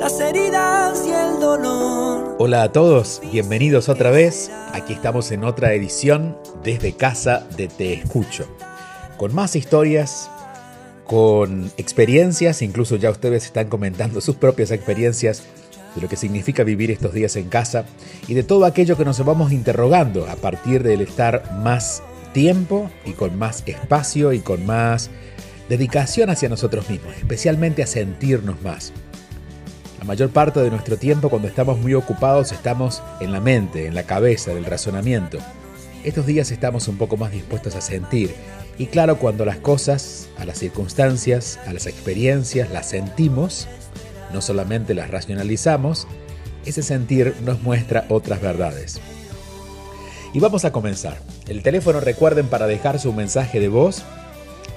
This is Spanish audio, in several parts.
las heridas y el dolor. Hola a todos, bienvenidos otra vez. Aquí estamos en otra edición desde casa de Te Escucho. Con más historias, con experiencias, incluso ya ustedes están comentando sus propias experiencias de lo que significa vivir estos días en casa y de todo aquello que nos vamos interrogando a partir del estar más tiempo y con más espacio y con más dedicación hacia nosotros mismos, especialmente a sentirnos más. La mayor parte de nuestro tiempo cuando estamos muy ocupados estamos en la mente, en la cabeza, del razonamiento. Estos días estamos un poco más dispuestos a sentir y claro, cuando las cosas, a las circunstancias, a las experiencias, las sentimos, no solamente las racionalizamos, ese sentir nos muestra otras verdades. Y vamos a comenzar. El teléfono recuerden para dejar su mensaje de voz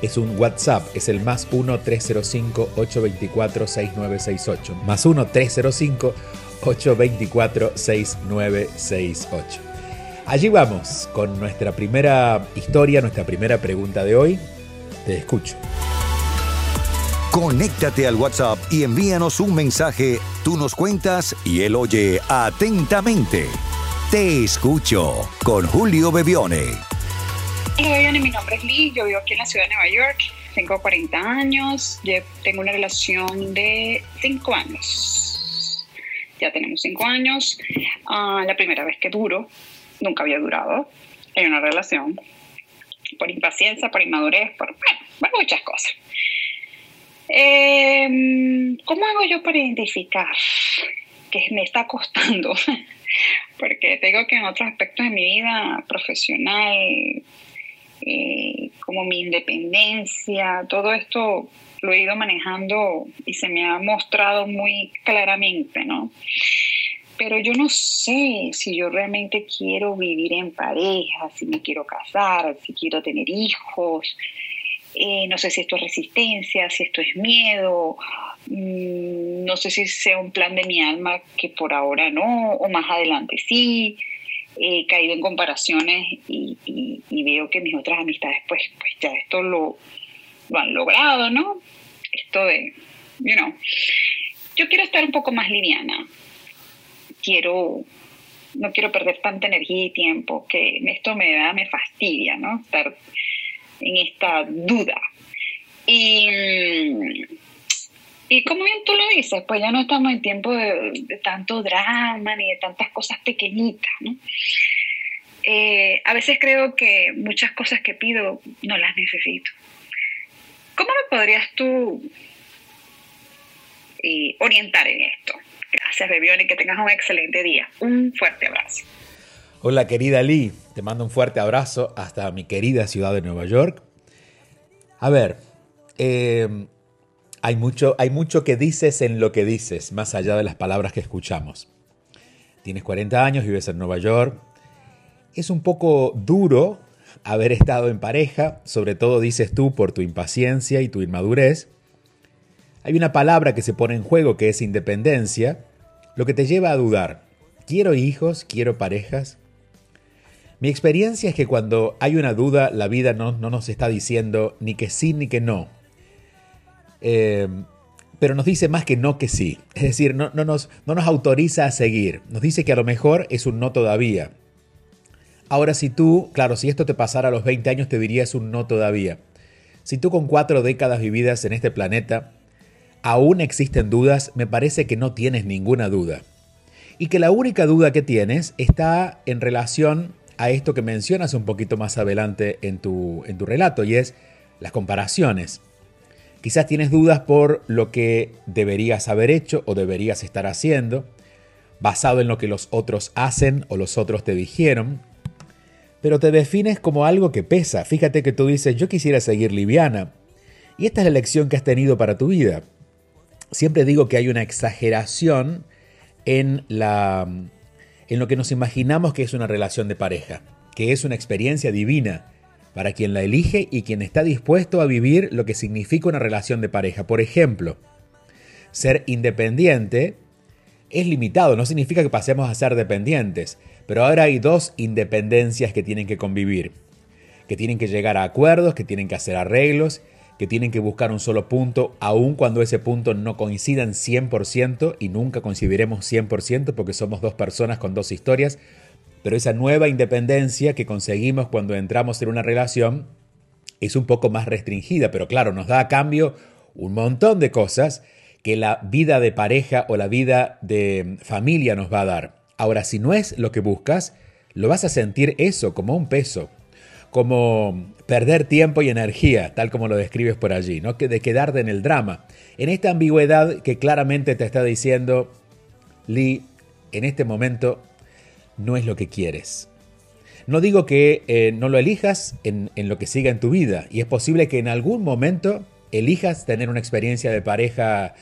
es un WhatsApp, es el más 1-305-824-6968. Más 1-305-824-6968. Allí vamos con nuestra primera historia, nuestra primera pregunta de hoy. Te escucho. Conéctate al WhatsApp y envíanos un mensaje. Tú nos cuentas y él oye atentamente. Te escucho con Julio Bebione. Hola mi nombre es Lee, yo vivo aquí en la ciudad de Nueva York, tengo 40 años, tengo una relación de 5 años. Ya tenemos 5 años. Ah, la primera vez que duro, nunca había durado en una relación. Por impaciencia, por inmadurez, por bueno, muchas cosas. Eh, ¿Cómo hago yo para identificar que me está costando? Porque tengo que en otros aspectos de mi vida profesional, eh, como mi independencia, todo esto lo he ido manejando y se me ha mostrado muy claramente, ¿no? Pero yo no sé si yo realmente quiero vivir en pareja, si me quiero casar, si quiero tener hijos, eh, no sé si esto es resistencia, si esto es miedo, mm, no sé si sea un plan de mi alma que por ahora no, o más adelante sí. He caído en comparaciones y, veo que mis otras amistades, pues, pues ya esto lo, lo han logrado, ¿no? Esto de, you know, yo quiero estar un poco más liviana. Quiero, no quiero perder tanta energía y tiempo, que esto me da, me fastidia, ¿no? Estar en esta duda. Y, y como bien tú lo dices, pues ya no estamos en tiempo de, tanto drama ni de tantas cosas pequeñitas, ¿no? Eh, a veces creo que muchas cosas que pido no las necesito. ¿Cómo me podrías tú eh, orientar en esto? Gracias, Bebione, que tengas un excelente día. Un fuerte abrazo. Hola querida Lee, te mando un fuerte abrazo hasta mi querida ciudad de Nueva York. A ver, eh, hay, mucho, hay mucho que dices en lo que dices, más allá de las palabras que escuchamos. Tienes 40 años, vives en Nueva York. Es un poco duro haber estado en pareja, sobre todo dices tú por tu impaciencia y tu inmadurez. Hay una palabra que se pone en juego que es independencia, lo que te lleva a dudar. ¿Quiero hijos? ¿Quiero parejas? Mi experiencia es que cuando hay una duda, la vida no, nos está diciendo ni que sí ni que no. Eh, pero nos dice más que no que sí. Es decir, no, nos, no nos autoriza a seguir. Nos dice que a lo mejor es un no todavía. Ahora, si tú, claro, si esto te pasara a los 20 años, te dirías un no todavía. Si tú con cuatro décadas vividas en este planeta, aún existen dudas, me parece que no tienes ninguna duda. Y que la única duda que tienes está en relación a esto que mencionas un poquito más adelante en tu relato, y es las comparaciones. Quizás tienes dudas por lo que deberías haber hecho o deberías estar haciendo, basado en lo que los otros hacen o los otros te dijeron, pero te defines como algo que pesa. Fíjate que tú dices, yo quisiera seguir liviana. Y esta es la lección que has tenido para tu vida. Siempre digo que hay una exageración en la en lo que nos imaginamos que es una relación de pareja, que es una experiencia divina para quien la elige y quien está dispuesto a vivir lo que significa una relación de pareja. Por ejemplo, ser independiente es limitado, no significa que pasemos a ser dependientes, pero ahora hay dos independencias que tienen que convivir, que tienen que llegar a acuerdos, que tienen que hacer arreglos, que tienen que buscar un solo punto, aun cuando ese punto no coincida en 100% y nunca coincidiremos 100% porque somos dos personas con dos historias, pero esa nueva independencia que conseguimos cuando entramos en una relación es un poco más restringida, pero claro, nos da a cambio un montón de cosas que la vida de pareja o la vida de familia nos va a dar. Ahora, si no es lo que buscas, lo vas a sentir eso como un peso, como perder tiempo y energía, tal como lo describes por allí, ¿no? Que de quedarte en el drama. En esta ambigüedad que claramente te está diciendo, Lee, en este momento no es lo que quieres. No digo que eh, no lo elijas en, lo que siga en tu vida, y es posible que en algún momento elijas tener una experiencia de pareja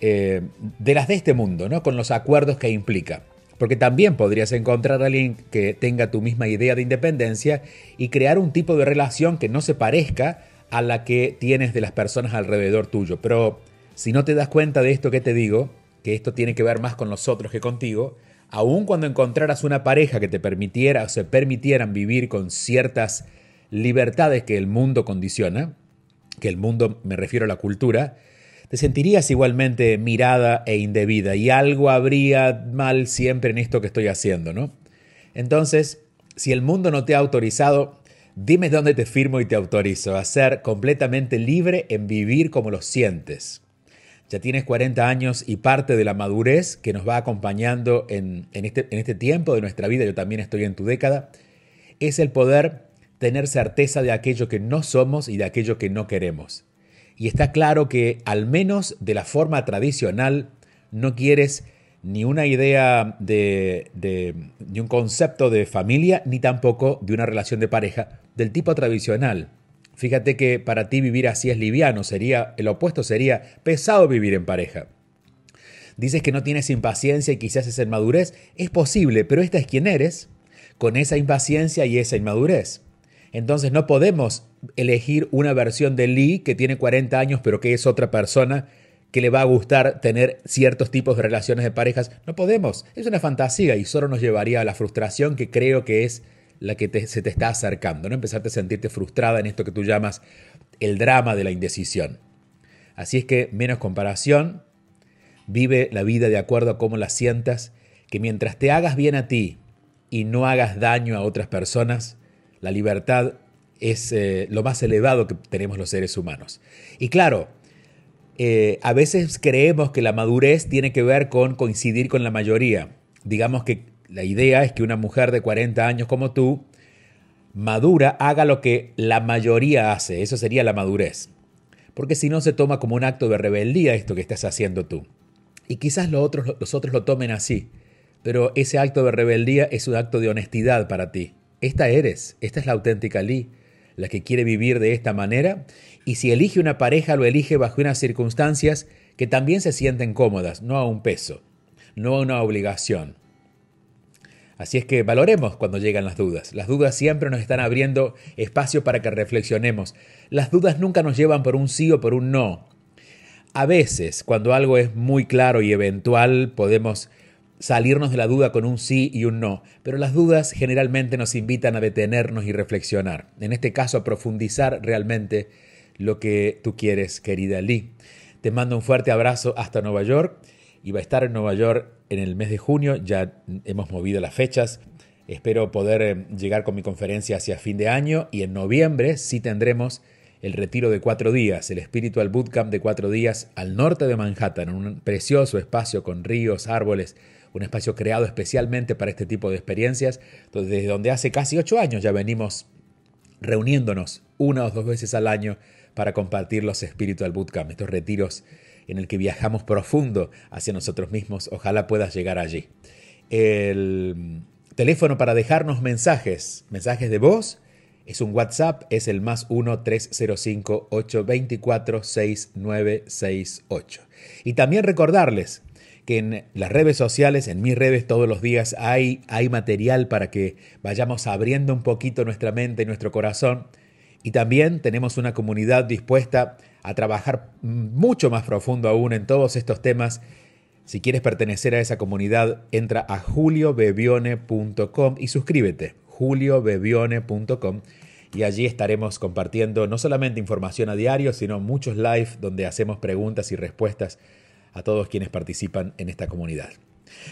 eh, de las de este mundo, ¿no? con los acuerdos que implica. Porque también podrías encontrar a alguien que tenga tu misma idea de independencia y crear un tipo de relación que no se parezca a la que tienes de las personas alrededor tuyo. Pero si no te das cuenta de esto que te digo, que esto tiene que ver más con los otros que contigo, aun cuando encontraras una pareja que te permitiera o se permitieran vivir con ciertas libertades que el mundo condiciona, que el mundo me refiero a la cultura, te sentirías igualmente mirada e indebida y algo habría mal siempre en esto que estoy haciendo, ¿no? Entonces, si el mundo no te ha autorizado, dime dónde te firmo y te autorizo a ser completamente libre en vivir como lo sientes. Ya tienes 40 años y parte de la madurez que nos va acompañando en, este, en este tiempo de nuestra vida, yo también estoy en tu década, es el poder tener certeza de aquello que no somos y de aquello que no queremos. Y está claro que al menos de la forma tradicional no quieres ni una idea de, de, ni un concepto de familia, ni tampoco de una relación de pareja del tipo tradicional. Fíjate que para ti vivir así es liviano, sería el opuesto sería pesado vivir en pareja. Dices que no tienes impaciencia y quizás es inmadurez, es posible, pero esta es quien eres, con esa impaciencia y esa inmadurez. Entonces no podemos elegir una versión de Lee que tiene 40 años pero que es otra persona que le va a gustar tener ciertos tipos de relaciones de parejas. No podemos. Es una fantasía y solo nos llevaría a la frustración que creo que es la que se te está acercando, ¿no? Empezarte a sentirte frustrada en esto que tú llamas el drama de la indecisión. Así es que menos comparación, vive la vida de acuerdo a cómo la sientas, que mientras te hagas bien a ti y no hagas daño a otras personas, la libertad es eh, lo más elevado que tenemos los seres humanos. Y claro, eh, a veces creemos que la madurez tiene que ver con coincidir con la mayoría. Digamos que la idea es que una mujer de 40 años como tú, madura, haga lo que la mayoría hace. Eso sería la madurez. Porque si no se toma como un acto de rebeldía esto que estás haciendo tú. Y quizás los otros, los otros lo tomen así. Pero ese acto de rebeldía es un acto de honestidad para ti. Esta eres, esta es la auténtica Lee, la que quiere vivir de esta manera, y si elige una pareja lo elige bajo unas circunstancias que también se sienten cómodas, no a un peso, no a una obligación. Así es que valoremos cuando llegan las dudas. Las dudas siempre nos están abriendo espacio para que reflexionemos. Las dudas nunca nos llevan por un sí o por un no. A veces, cuando algo es muy claro y eventual, podemos salirnos de la duda con un sí y un no, pero las dudas generalmente nos invitan a detenernos y reflexionar, en este caso a profundizar realmente lo que tú quieres, querida Lee. Te mando un fuerte abrazo hasta Nueva York y va a estar en Nueva York en el mes de junio, ya hemos movido las fechas, espero poder eh, llegar con mi conferencia hacia fin de año y en noviembre sí tendremos el retiro de cuatro días, el Spiritual Bootcamp de cuatro días al norte de Manhattan, en un precioso espacio con ríos, árboles, un espacio creado especialmente para este tipo de experiencias, desde donde hace casi ocho años ya venimos reuniéndonos una o dos veces al año para compartir los Spiritual Bootcamp, estos retiros en el que viajamos profundo hacia nosotros mismos. Ojalá puedas llegar allí. El teléfono para dejarnos mensajes, mensajes de voz, es un WhatsApp, es el más 1-305-824-6968. Y también recordarles que en las redes sociales, en mis redes todos los días hay, hay material para que vayamos abriendo un poquito nuestra mente y nuestro corazón. Y también tenemos una comunidad dispuesta a trabajar mucho más profundo aún en todos estos temas. Si quieres pertenecer a esa comunidad, entra a juliobebione.com y suscríbete, juliobebione.com y allí estaremos compartiendo no solamente información a diario, sino muchos live donde hacemos preguntas y respuestas a todos quienes participan en esta comunidad.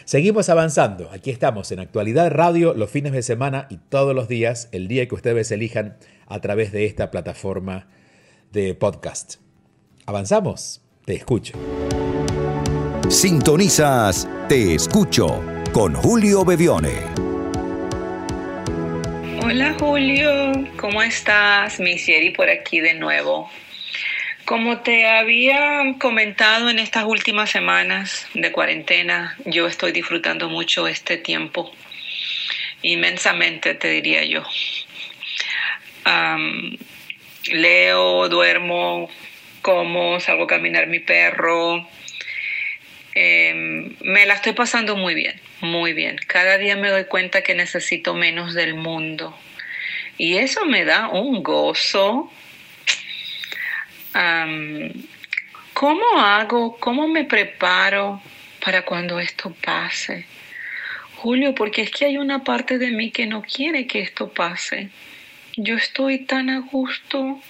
Seguimos avanzando. Aquí estamos en Actualidad Radio los fines de semana y todos los días, el día que ustedes elijan a través de esta plataforma de podcast. ¿Avanzamos? Te escucho. Sintonizas Te escucho con Julio Bevione. Hola Julio, ¿cómo estás? Misieri por aquí de nuevo. Como te había comentado en estas últimas semanas de cuarentena, yo estoy disfrutando mucho este tiempo, inmensamente te diría yo. leo, duermo, como, salgo a caminar mi perro. Em, me la estoy pasando muy bien muy bien. Cada día me doy cuenta que necesito menos del mundo. Y eso me da un gozo. ¿Cómo hago? ¿Cómo me preparo para cuando esto pase? Julio, porque es que hay una parte de mí que no quiere que esto pase. Yo estoy tan a gusto,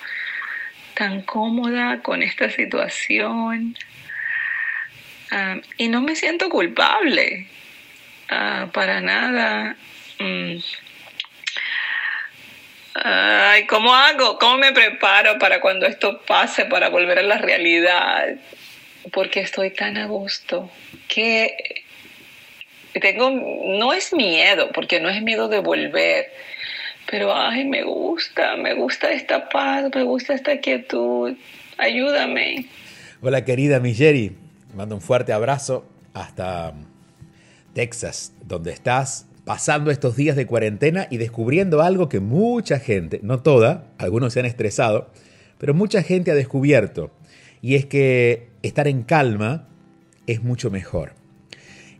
tan cómoda con esta situación. y no me siento culpable. Ah, para nada. Mm. Ay, ¿cómo hago? ¿Cómo me preparo para cuando esto pase, para volver a la realidad? Porque estoy tan a gusto que tengo, no es miedo, porque no es miedo de volver, pero ay, me gusta, me gusta esta paz, me gusta esta quietud. Ayúdame. Hola querida Migeri, mando un fuerte abrazo hasta Texas, donde estás pasando estos días de cuarentena y descubriendo algo que mucha gente, no toda, algunos se han estresado, pero mucha gente ha descubierto, y es que estar en calma es mucho mejor.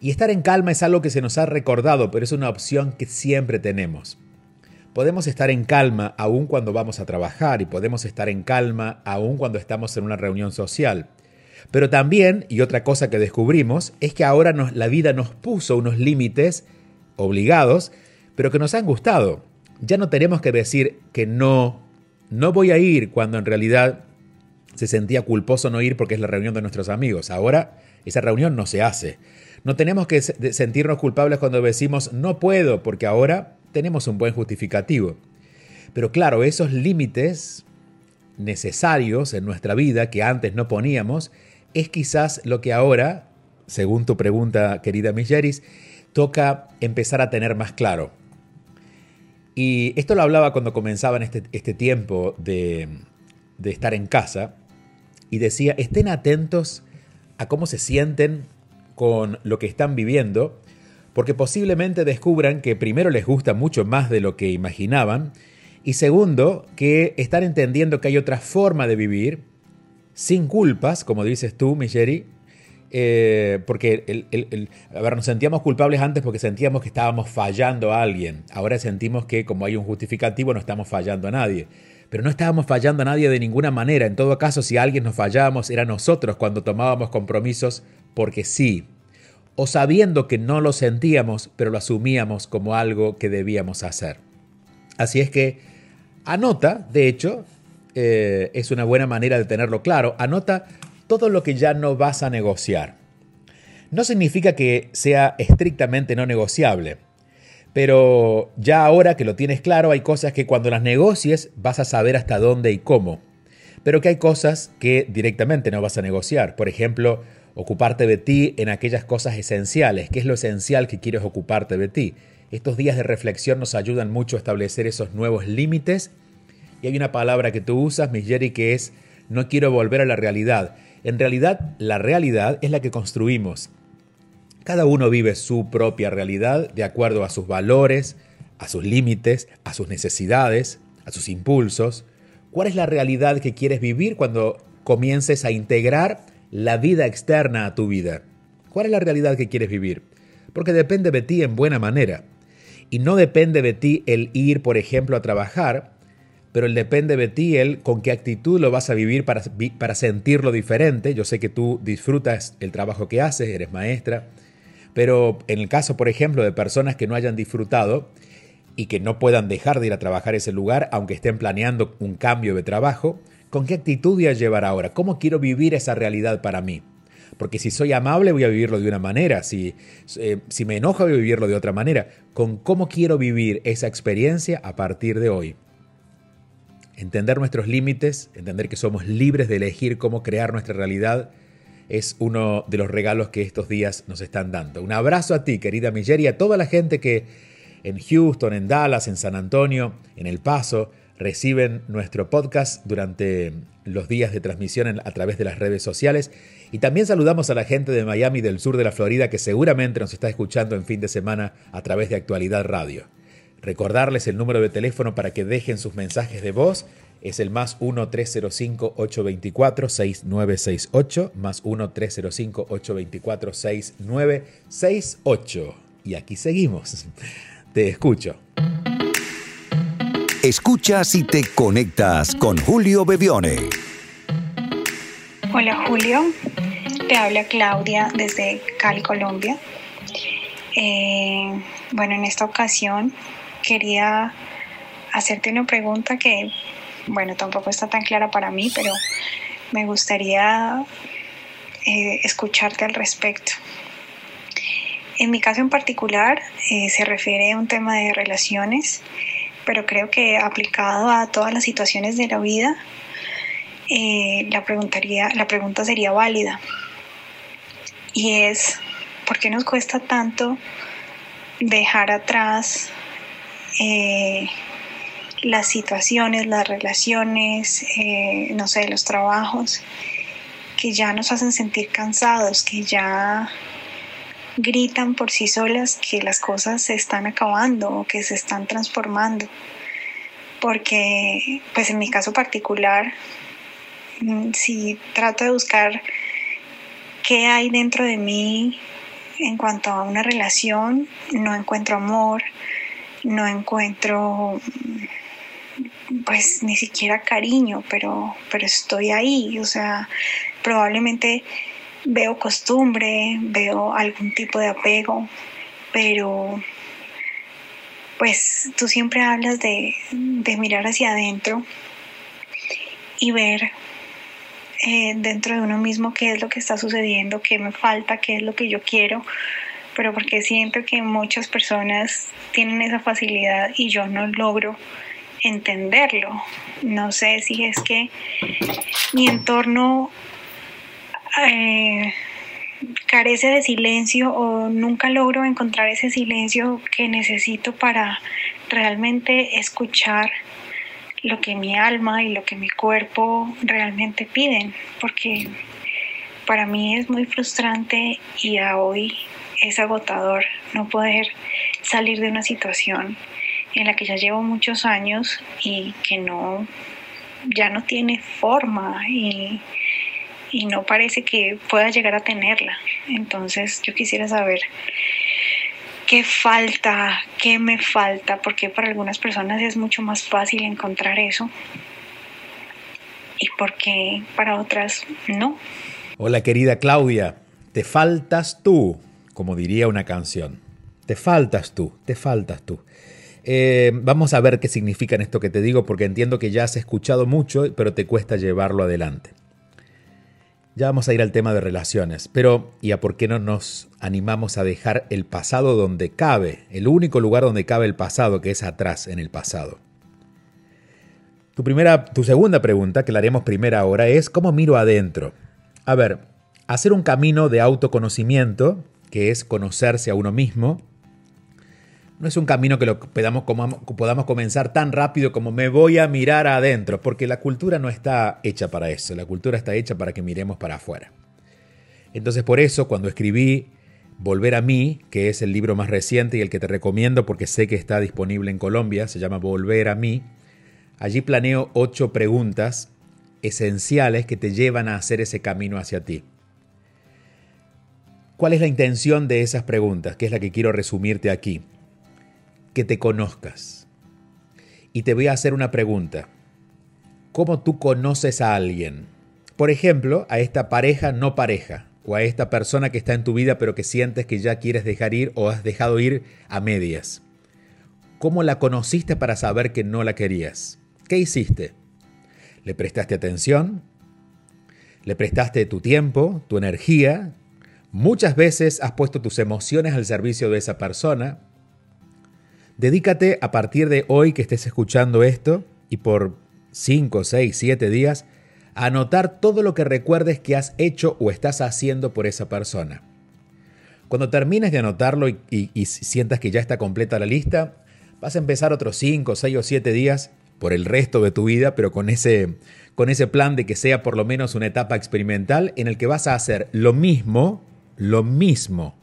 Y estar en calma es algo que se nos ha recordado, pero es una opción que siempre tenemos. Podemos estar en calma aún cuando vamos a trabajar y podemos estar en calma aún cuando estamos en una reunión social. Pero también, y otra cosa que descubrimos, es que ahora la vida nos puso unos límites obligados, pero que nos han gustado. Ya no tenemos que decir que no, no voy a ir cuando en realidad se sentía culposo no ir porque es la reunión de nuestros amigos. Ahora esa reunión no se hace. No tenemos que sentirnos culpables cuando decimos no puedo porque ahora tenemos un buen justificativo. Pero claro, esos límites necesarios en nuestra vida que antes no poníamos es quizás lo que ahora, según tu pregunta, querida Milleris, toca empezar a tener más claro. Y esto lo hablaba cuando comenzaban este, este tiempo de, de estar en casa y decía, estén atentos a cómo se sienten con lo que están viviendo, porque posiblemente descubran que primero les gusta mucho más de lo que imaginaban, y segundo, que están entendiendo que hay otra forma de vivir sin culpas, como dices tú, Micheri, eh, porque el, nos sentíamos culpables antes porque sentíamos que estábamos fallando a alguien. Ahora sentimos que como hay un justificativo no estamos fallando a nadie. Pero no estábamos fallando a nadie de ninguna manera. En todo caso, si a alguien nos fallábamos, era nosotros cuando tomábamos compromisos porque sí. O sabiendo que no lo sentíamos, pero lo asumíamos como algo que debíamos hacer. Así es que anota, de hecho, eh, es una buena manera de tenerlo claro. Anota todo lo que ya no vas a negociar. No significa que sea estrictamente no negociable, pero ya ahora que lo tienes claro, hay cosas que cuando las negocies vas a saber hasta dónde y cómo, pero que hay cosas que directamente no vas a negociar. Por ejemplo, ocuparte de ti en aquellas cosas esenciales. ¿Qué es lo esencial que quieres ocuparte de ti? Estos días de reflexión nos ayudan mucho a establecer esos nuevos límites y hay una palabra que tú usas, Miss Jerry, que es no quiero volver a la realidad. En realidad, la realidad es la que construimos. Cada uno vive su propia realidad de acuerdo a sus valores, a sus límites, a sus necesidades, a sus impulsos. ¿Cuál es la realidad que quieres vivir cuando comiences a integrar la vida externa a tu vida? ¿Cuál es la realidad que quieres vivir? Porque depende de ti en buena manera. Y no depende de ti el ir, por ejemplo, a trabajar, pero depende de ti el con qué actitud lo vas a vivir para, para sentirlo diferente. Yo sé que tú disfrutas el trabajo que haces, eres maestra, pero en el caso, por ejemplo, de personas que no hayan disfrutado y que no puedan dejar de ir a trabajar ese lugar, aunque estén planeando un cambio de trabajo, ¿con qué actitud voy a llevar ahora? ¿Cómo quiero vivir esa realidad para mí? Porque si soy amable voy a vivirlo de una manera, si, eh, si me enojo voy a vivirlo de otra manera. ¿Con cómo quiero vivir esa experiencia a partir de hoy? Entender nuestros límites, entender que somos libres de elegir cómo crear nuestra realidad, es uno de los regalos que estos días nos están dando. Un abrazo a ti, querida Miller, y a toda la gente que en Houston, en Dallas, en San Antonio, en El Paso, reciben nuestro podcast durante los días de transmisión a través de las redes sociales. Y también saludamos a la gente de Miami del sur de la Florida que seguramente nos está escuchando en fin de semana a través de Actualidad Radio. Recordarles el número de teléfono para que dejen sus mensajes de voz. Es el más 1-305-824-6968, más 1-305-824-6968. Y aquí seguimos. Te escucho. Escuchas y te conectas con Julio Bebione. Hola Julio, te habla Claudia desde Cali, Colombia. Eh, bueno, en esta ocasión quería hacerte una pregunta que, bueno, tampoco está tan clara para mí, pero me gustaría eh, escucharte al respecto. En mi caso en particular eh, se refiere a un tema de relaciones, pero creo que aplicado a todas las situaciones de la vida, eh, la, preguntaría, la pregunta sería válida. Y es, ¿por qué nos cuesta tanto dejar atrás eh, las situaciones, las relaciones, eh, no sé, los trabajos que ya nos hacen sentir cansados, que ya gritan por sí solas que las cosas se están acabando o que se están transformando. Porque, pues en mi caso particular, mm, si trato de buscar qué hay dentro de mí en cuanto a una relación, no encuentro amor, no encuentro pues ni siquiera cariño, pero, pero estoy ahí, o sea, probablemente veo costumbre, veo algún tipo de apego, pero pues tú siempre hablas de, mirar hacia adentro y ver eh, dentro de uno mismo qué es lo que está sucediendo, qué me falta, qué es lo que yo quiero, pero porque siento que muchas personas tienen esa facilidad y yo no logro entenderlo. No sé si es que mi entorno eh, carece de silencio o nunca logro encontrar ese silencio que necesito para realmente escuchar lo que mi alma y lo que mi cuerpo realmente piden, porque para mí es muy frustrante y a hoy es agotador no poder salir de una situación en la que ya llevo muchos años y que no ya no tiene forma y y no parece que pueda llegar a tenerla. Entonces yo quisiera saber qué falta, qué me falta, porque para algunas personas es mucho más fácil encontrar eso y porque para otras no. Hola querida Claudia, te faltas tú, como diría una canción. Te faltas tú, te faltas tú. Eh, vamos a ver qué significa esto que te digo, porque entiendo que ya has escuchado mucho, pero te cuesta llevarlo adelante. Ya vamos a ir al tema de relaciones, pero ¿y a por qué no nos animamos a dejar el pasado donde cabe, el único lugar donde cabe el pasado, que es atrás en el pasado? Tu, primera, tu segunda pregunta, que la haremos primera ahora, es ¿cómo miro adentro? A ver, hacer un camino de autoconocimiento, que es conocerse a uno mismo, no es un camino que lo podamos, podamos comenzar tan rápido como me voy a mirar adentro, porque la cultura no está hecha para eso, la cultura está hecha para que miremos para afuera. Entonces por eso cuando escribí Volver a mí, que es el libro más reciente y el que te recomiendo porque sé que está disponible en Colombia, se llama Volver a mí, allí planeo ocho preguntas esenciales que te llevan a hacer ese camino hacia ti. ¿Cuál es la intención de esas preguntas? Que es la que quiero resumirte aquí. Que te conozcas. Y te voy a hacer una pregunta. ¿Cómo tú conoces a alguien? Por ejemplo, a esta pareja no pareja, o a esta persona que está en tu vida pero que sientes que ya quieres dejar ir o has dejado ir a medias. ¿Cómo la conociste para saber que no la querías? ¿Qué hiciste? ¿Le prestaste atención? ¿Le prestaste tu tiempo, tu energía, Muchas veces has puesto tus emociones al servicio de esa persona. Dedícate a partir de hoy que estés escuchando esto y por 5, 6, 7 días a anotar todo lo que recuerdes que has hecho o estás haciendo por esa persona. Cuando termines de anotarlo y, sientas que ya está completa la lista, vas a empezar otros 5, 6 o 7 días por el resto de tu vida, pero con ese, con ese plan de que sea por lo menos una etapa experimental en el que vas a hacer lo mismo lo mismo,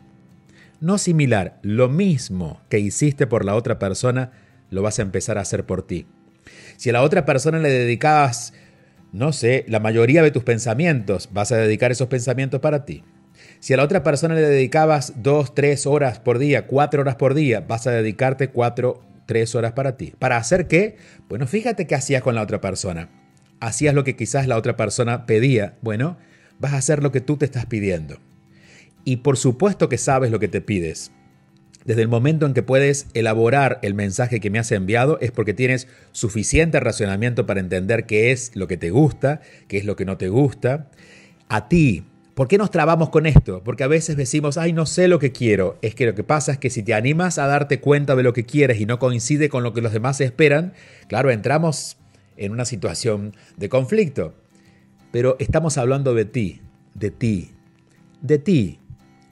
no similar, lo mismo que hiciste por la otra persona, lo vas a empezar a hacer por ti. Si a la otra persona le dedicabas, no sé, la mayoría de tus pensamientos, vas a dedicar esos pensamientos para ti. Si a la otra persona le dedicabas dos, tres horas por día, cuatro horas por día, vas a dedicarte cuatro, tres horas para ti. ¿Para hacer qué? Bueno, fíjate qué hacías con la otra persona. Hacías lo que quizás la otra persona pedía. Bueno, vas a hacer lo que tú te estás pidiendo. Y por supuesto que sabes lo que te pides. Desde el momento en que puedes elaborar el mensaje que me has enviado es porque tienes suficiente razonamiento para entender qué es lo que te gusta, qué es lo que no te gusta. A ti, ¿por qué nos trabamos con esto? Porque a veces decimos, ay, no sé lo que quiero. Es que lo que pasa es que si te animas a darte cuenta de lo que quieres y no coincide con lo que los demás esperan, claro, entramos en una situación de conflicto. Pero estamos hablando de ti, de ti, de ti.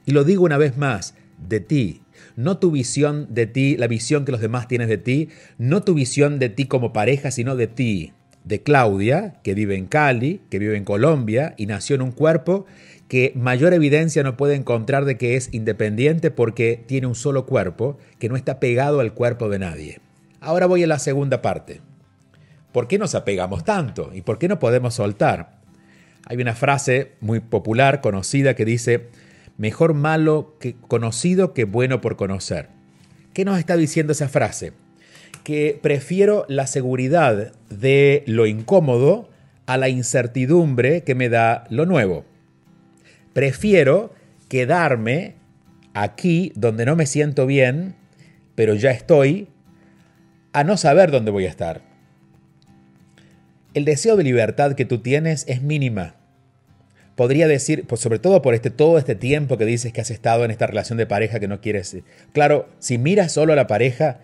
Y lo digo una vez más, de ti. No tu visión de ti, la visión que los demás tienen de ti, no tu visión de ti como pareja, sino de ti. De Claudia, que vive en Cali, que vive en Colombia y nació en un cuerpo que mayor evidencia no puede encontrar de que es independiente porque tiene un solo cuerpo que no está pegado al cuerpo de nadie. Ahora voy a la segunda parte. ¿Por qué nos apegamos tanto? ¿Y por qué no podemos soltar? Hay una frase muy popular, conocida, que dice, mejor malo que conocido que bueno por conocer. ¿Qué nos está diciendo esa frase? Que prefiero la seguridad de lo incómodo a la incertidumbre que me da lo nuevo. Prefiero quedarme aquí donde no me siento bien, pero ya estoy, a no saber dónde voy a estar. El deseo de libertad que tú tienes es mínima podría decir, pues sobre todo por este, todo este tiempo que dices que has estado en esta relación de pareja que no quieres. Claro, si miras solo a la pareja,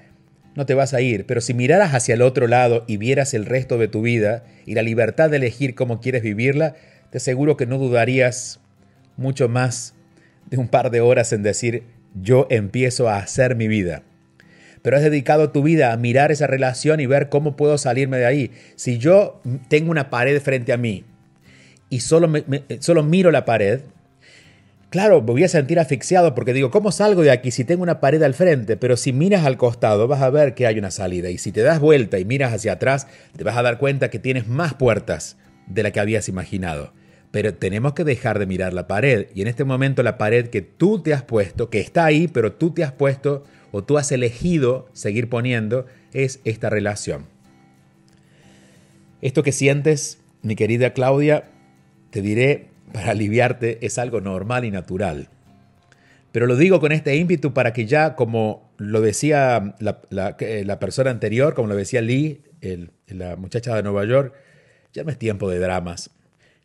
no te vas a ir, pero si miraras hacia el otro lado y vieras el resto de tu vida y la libertad de elegir cómo quieres vivirla, te aseguro que no dudarías mucho más de un par de horas en decir, yo empiezo a hacer mi vida. Pero has dedicado tu vida a mirar esa relación y ver cómo puedo salirme de ahí. Si yo tengo una pared frente a mí y solo, me, solo miro la pared, claro, me voy a sentir asfixiado porque digo, ¿cómo salgo de aquí si tengo una pared al frente? Pero si miras al costado vas a ver que hay una salida y si te das vuelta y miras hacia atrás, te vas a dar cuenta que tienes más puertas de la que habías imaginado. Pero tenemos que dejar de mirar la pared y en este momento la pared que tú te has puesto, que está ahí, pero tú te has puesto o tú has elegido seguir poniendo, es esta relación. Esto que sientes, mi querida Claudia, te diré, para aliviarte, es algo normal y natural. Pero lo digo con este ímpetu para que ya, como lo decía la, persona anterior, como lo decía Lee, la muchacha de Nueva York, ya no es tiempo de dramas,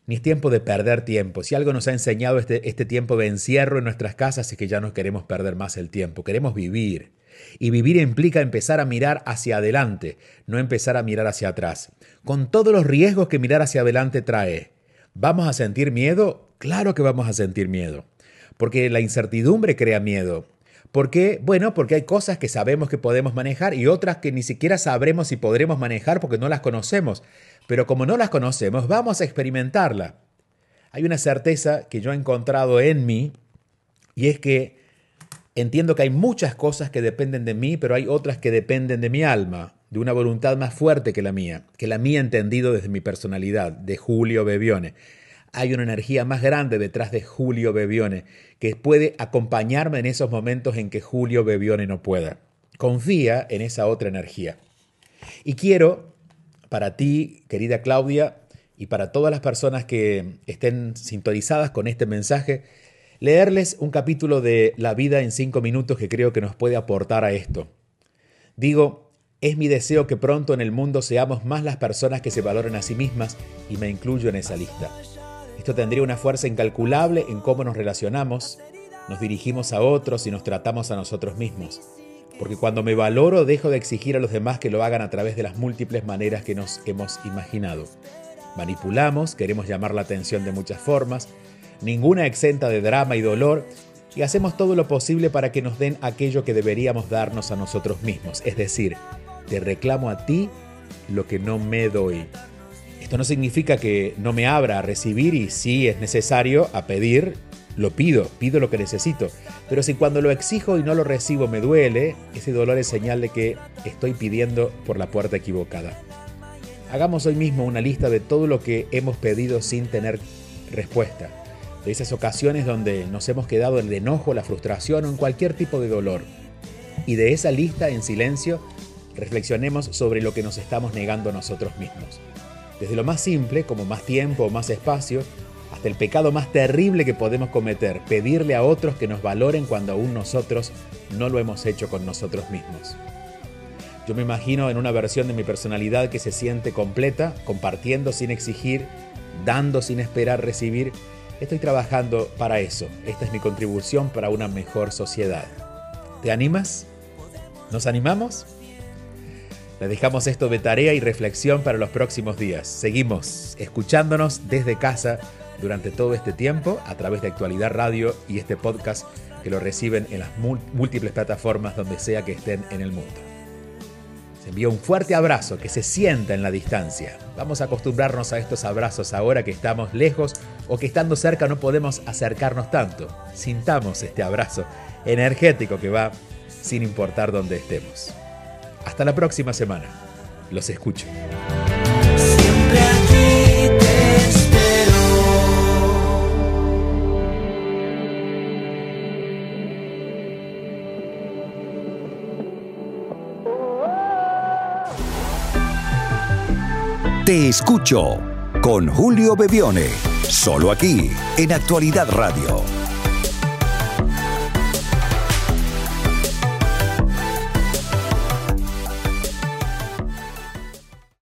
ni es tiempo de perder tiempo. Si algo nos ha enseñado este, este tiempo de encierro en nuestras casas es que ya no queremos perder más el tiempo, queremos vivir. Y vivir implica empezar a mirar hacia adelante, no empezar a mirar hacia atrás, con todos los riesgos que mirar hacia adelante trae. ¿Vamos a sentir miedo? Claro que vamos a sentir miedo, porque la incertidumbre crea miedo. ¿Por qué? Bueno, porque hay cosas que sabemos que podemos manejar y otras que ni siquiera sabremos si podremos manejar porque no las conocemos. Pero como no las conocemos, vamos a experimentarla. Hay una certeza que yo he encontrado en mí y es que entiendo que hay muchas cosas que dependen de mí, pero hay otras que dependen de mi alma de una voluntad más fuerte que la mía, que la mía entendido desde mi personalidad, de Julio Bebione. hay una energía más grande detrás de Julio Bebione que puede acompañarme en esos momentos en que Julio Bebione no pueda. Confía en esa otra energía. Y quiero, para ti, querida Claudia, y para todas las personas que estén sintonizadas con este mensaje, leerles un capítulo de La vida en cinco minutos que creo que nos puede aportar a esto. Digo, es mi deseo que pronto en el mundo seamos más las personas que se valoren a sí mismas y me incluyo en esa lista. Esto tendría una fuerza incalculable en cómo nos relacionamos, nos dirigimos a otros y nos tratamos a nosotros mismos. Porque cuando me valoro dejo de exigir a los demás que lo hagan a través de las múltiples maneras que nos hemos imaginado. Manipulamos, queremos llamar la atención de muchas formas, ninguna exenta de drama y dolor, y hacemos todo lo posible para que nos den aquello que deberíamos darnos a nosotros mismos, es decir, reclamo a ti lo que no me doy. Esto no significa que no me abra a recibir y si es necesario a pedir, lo pido, pido lo que necesito. Pero si cuando lo exijo y no lo recibo me duele, ese dolor es señal de que estoy pidiendo por la puerta equivocada. Hagamos hoy mismo una lista de todo lo que hemos pedido sin tener respuesta. De esas ocasiones donde nos hemos quedado en el enojo, la frustración o en cualquier tipo de dolor. Y de esa lista en silencio reflexionemos sobre lo que nos estamos negando nosotros mismos. Desde lo más simple, como más tiempo o más espacio, hasta el pecado más terrible que podemos cometer, pedirle a otros que nos valoren cuando aún nosotros no lo hemos hecho con nosotros mismos. Yo me imagino en una versión de mi personalidad que se siente completa, compartiendo sin exigir, dando sin esperar recibir. Estoy trabajando para eso. Esta es mi contribución para una mejor sociedad. ¿Te animas? ¿Nos animamos? Le dejamos esto de tarea y reflexión para los próximos días. Seguimos escuchándonos desde casa durante todo este tiempo a través de Actualidad Radio y este podcast que lo reciben en las múltiples plataformas donde sea que estén en el mundo. Se envía un fuerte abrazo que se sienta en la distancia. Vamos a acostumbrarnos a estos abrazos ahora que estamos lejos o que estando cerca no podemos acercarnos tanto. Sintamos este abrazo energético que va sin importar dónde estemos. Hasta la próxima semana. Los escucho. Te escucho con Julio Bebione, solo aquí en Actualidad Radio